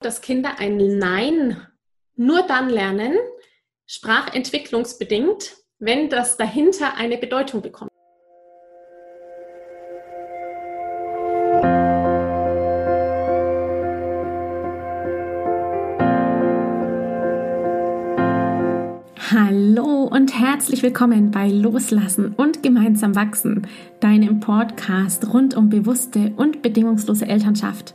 dass Kinder ein Nein nur dann lernen, sprachentwicklungsbedingt, wenn das dahinter eine Bedeutung bekommt. Hallo und herzlich willkommen bei Loslassen und gemeinsam wachsen, deinem Podcast rund um bewusste und bedingungslose Elternschaft.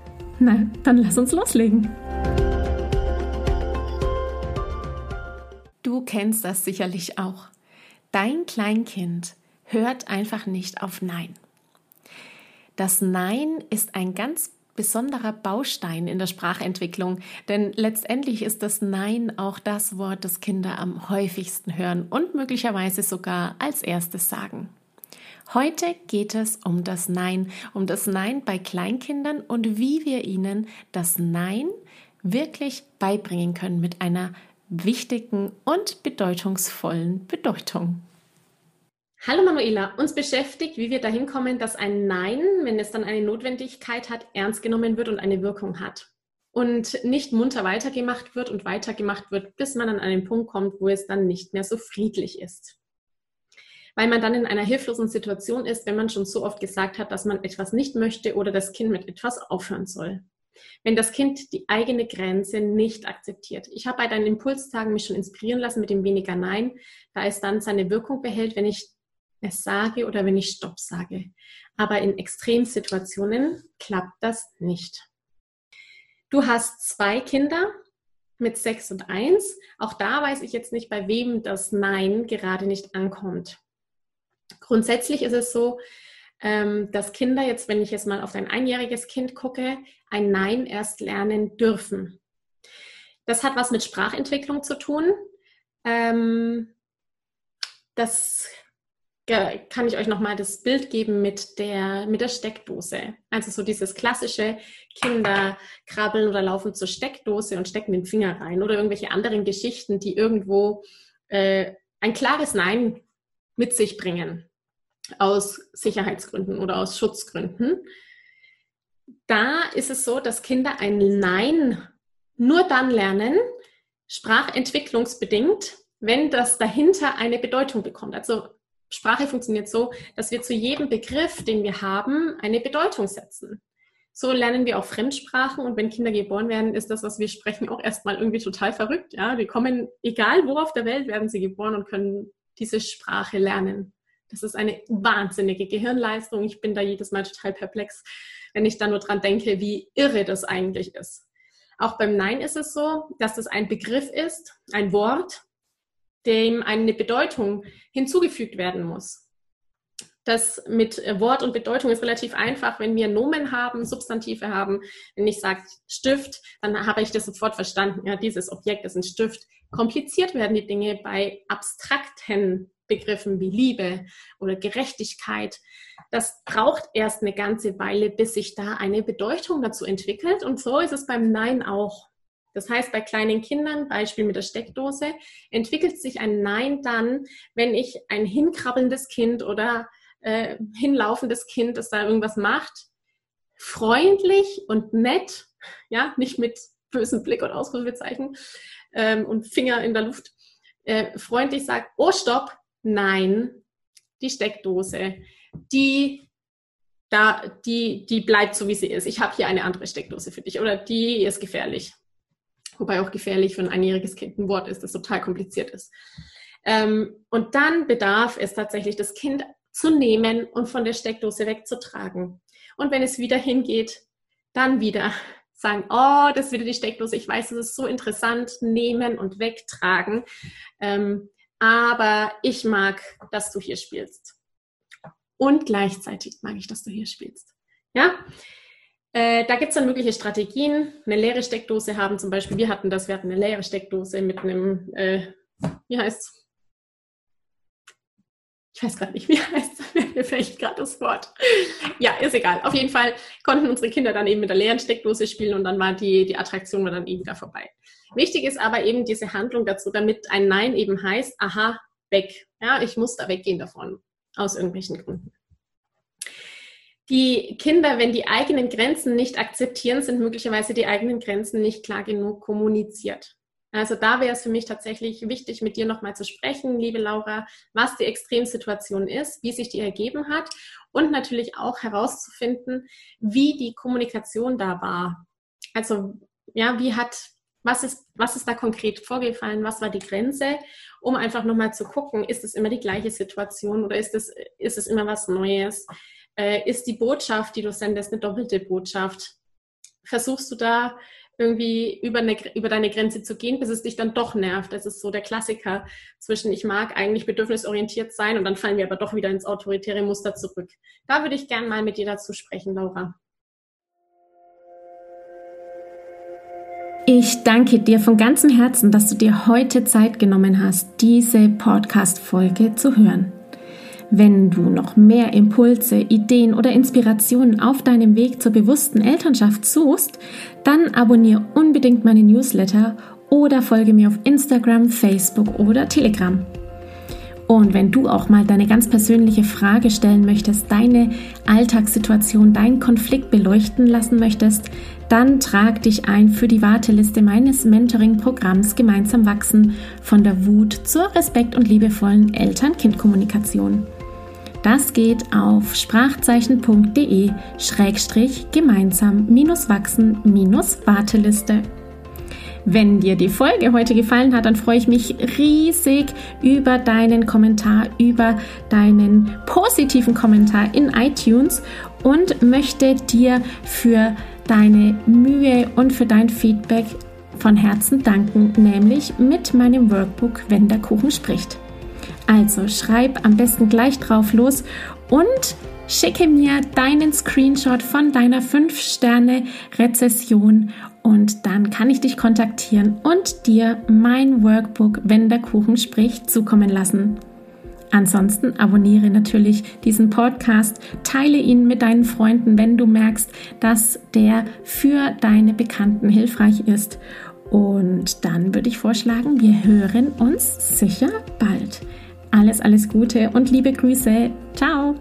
Na, dann lass uns loslegen. Du kennst das sicherlich auch. Dein Kleinkind hört einfach nicht auf Nein. Das Nein ist ein ganz besonderer Baustein in der Sprachentwicklung, denn letztendlich ist das Nein auch das Wort, das Kinder am häufigsten hören und möglicherweise sogar als erstes sagen. Heute geht es um das Nein, um das Nein bei Kleinkindern und wie wir ihnen das Nein wirklich beibringen können mit einer wichtigen und bedeutungsvollen Bedeutung. Hallo Manuela, uns beschäftigt, wie wir dahin kommen, dass ein Nein, wenn es dann eine Notwendigkeit hat, ernst genommen wird und eine Wirkung hat. Und nicht munter weitergemacht wird und weitergemacht wird, bis man an einen Punkt kommt, wo es dann nicht mehr so friedlich ist weil man dann in einer hilflosen Situation ist, wenn man schon so oft gesagt hat, dass man etwas nicht möchte oder das Kind mit etwas aufhören soll. Wenn das Kind die eigene Grenze nicht akzeptiert. Ich habe bei deinen Impulstagen mich schon inspirieren lassen mit dem weniger Nein, da es dann seine Wirkung behält, wenn ich es sage oder wenn ich Stopp sage. Aber in Extremsituationen klappt das nicht. Du hast zwei Kinder mit sechs und eins. Auch da weiß ich jetzt nicht, bei wem das Nein gerade nicht ankommt. Grundsätzlich ist es so, ähm, dass Kinder jetzt, wenn ich jetzt mal auf ein einjähriges Kind gucke, ein Nein erst lernen dürfen. Das hat was mit Sprachentwicklung zu tun. Ähm, das kann ich euch nochmal das Bild geben mit der, mit der Steckdose. Also so dieses klassische Kinder krabbeln oder laufen zur Steckdose und stecken den Finger rein oder irgendwelche anderen Geschichten, die irgendwo äh, ein klares Nein mit sich bringen aus Sicherheitsgründen oder aus Schutzgründen. Da ist es so, dass Kinder ein Nein nur dann lernen, sprachentwicklungsbedingt, wenn das dahinter eine Bedeutung bekommt. Also Sprache funktioniert so, dass wir zu jedem Begriff, den wir haben, eine Bedeutung setzen. So lernen wir auch Fremdsprachen und wenn Kinder geboren werden, ist das, was wir sprechen, auch erstmal irgendwie total verrückt. Ja, wir kommen, egal wo auf der Welt, werden sie geboren und können diese Sprache lernen. Das ist eine wahnsinnige Gehirnleistung. Ich bin da jedes Mal total perplex, wenn ich da nur dran denke, wie irre das eigentlich ist. Auch beim Nein ist es so, dass es ein Begriff ist, ein Wort, dem eine Bedeutung hinzugefügt werden muss. Das mit Wort und Bedeutung ist relativ einfach. Wenn wir Nomen haben, Substantive haben, wenn ich sage Stift, dann habe ich das sofort verstanden. Ja, dieses Objekt ist ein Stift. Kompliziert werden die Dinge bei abstrakten Begriffen wie Liebe oder Gerechtigkeit. Das braucht erst eine ganze Weile, bis sich da eine Bedeutung dazu entwickelt. Und so ist es beim Nein auch. Das heißt, bei kleinen Kindern, Beispiel mit der Steckdose, entwickelt sich ein Nein dann, wenn ich ein hinkrabbelndes Kind oder äh, hinlaufendes Kind, das da irgendwas macht, freundlich und nett, ja, nicht mit bösem Blick und Ausrufezeichen ähm, und Finger in der Luft, äh, freundlich sagt, oh stopp, nein, die Steckdose, die da, die, die bleibt so, wie sie ist. Ich habe hier eine andere Steckdose für dich oder die ist gefährlich. Wobei auch gefährlich für ein einjähriges Kind ein Wort ist, das total kompliziert ist. Ähm, und dann bedarf es tatsächlich, das Kind zu nehmen und von der Steckdose wegzutragen. Und wenn es wieder hingeht, dann wieder sagen, oh, das wieder die Steckdose. Ich weiß, das ist so interessant, nehmen und wegtragen. Ähm, aber ich mag, dass du hier spielst. Und gleichzeitig mag ich, dass du hier spielst. Ja? Äh, da gibt es dann mögliche Strategien. Eine leere Steckdose haben zum Beispiel, wir hatten das, wir hatten eine leere Steckdose mit einem, äh, wie heißt ich weiß gerade nicht, wie heißt mir fällt gerade das Wort. Ja, ist egal. Auf jeden Fall konnten unsere Kinder dann eben mit der leeren Steckdose spielen und dann war die, die Attraktion dann eben wieder vorbei. Wichtig ist aber eben diese Handlung dazu, damit ein Nein eben heißt, aha, weg. Ja, ich muss da weggehen davon, aus irgendwelchen Gründen. Die Kinder, wenn die eigenen Grenzen nicht akzeptieren, sind möglicherweise die eigenen Grenzen nicht klar genug kommuniziert. Also da wäre es für mich tatsächlich wichtig, mit dir nochmal zu sprechen, liebe Laura, was die Extremsituation ist, wie sich die ergeben hat und natürlich auch herauszufinden, wie die Kommunikation da war. Also ja, wie hat, was ist, was ist da konkret vorgefallen, was war die Grenze, um einfach nochmal zu gucken, ist es immer die gleiche Situation oder ist es, ist es immer was Neues? Äh, ist die Botschaft, die du sendest, eine doppelte Botschaft? Versuchst du da irgendwie über, eine, über deine Grenze zu gehen, bis es dich dann doch nervt. Das ist so der Klassiker zwischen, ich mag eigentlich bedürfnisorientiert sein und dann fallen wir aber doch wieder ins autoritäre Muster zurück. Da würde ich gerne mal mit dir dazu sprechen, Laura. Ich danke dir von ganzem Herzen, dass du dir heute Zeit genommen hast, diese Podcast-Folge zu hören. Wenn du noch mehr Impulse, Ideen oder Inspirationen auf deinem Weg zur bewussten Elternschaft suchst, dann abonniere unbedingt meine Newsletter oder folge mir auf Instagram, Facebook oder Telegram. Und wenn du auch mal deine ganz persönliche Frage stellen möchtest, deine Alltagssituation, deinen Konflikt beleuchten lassen möchtest, dann trag dich ein für die Warteliste meines Mentoring-Programms Gemeinsam wachsen von der Wut zur respekt- und liebevollen Eltern-Kind-Kommunikation. Das geht auf sprachzeichen.de schrägstrich gemeinsam minus wachsen minus Warteliste. Wenn dir die Folge heute gefallen hat, dann freue ich mich riesig über deinen Kommentar, über deinen positiven Kommentar in iTunes und möchte dir für deine Mühe und für dein Feedback von Herzen danken, nämlich mit meinem Workbook Wenn der Kuchen spricht. Also schreib am besten gleich drauf los und schicke mir deinen Screenshot von deiner 5-Sterne-Rezession und dann kann ich dich kontaktieren und dir mein Workbook, wenn der Kuchen spricht, zukommen lassen. Ansonsten abonniere natürlich diesen Podcast, teile ihn mit deinen Freunden, wenn du merkst, dass der für deine Bekannten hilfreich ist. Und dann würde ich vorschlagen, wir hören uns sicher bald. Alles, alles Gute und liebe Grüße. Ciao.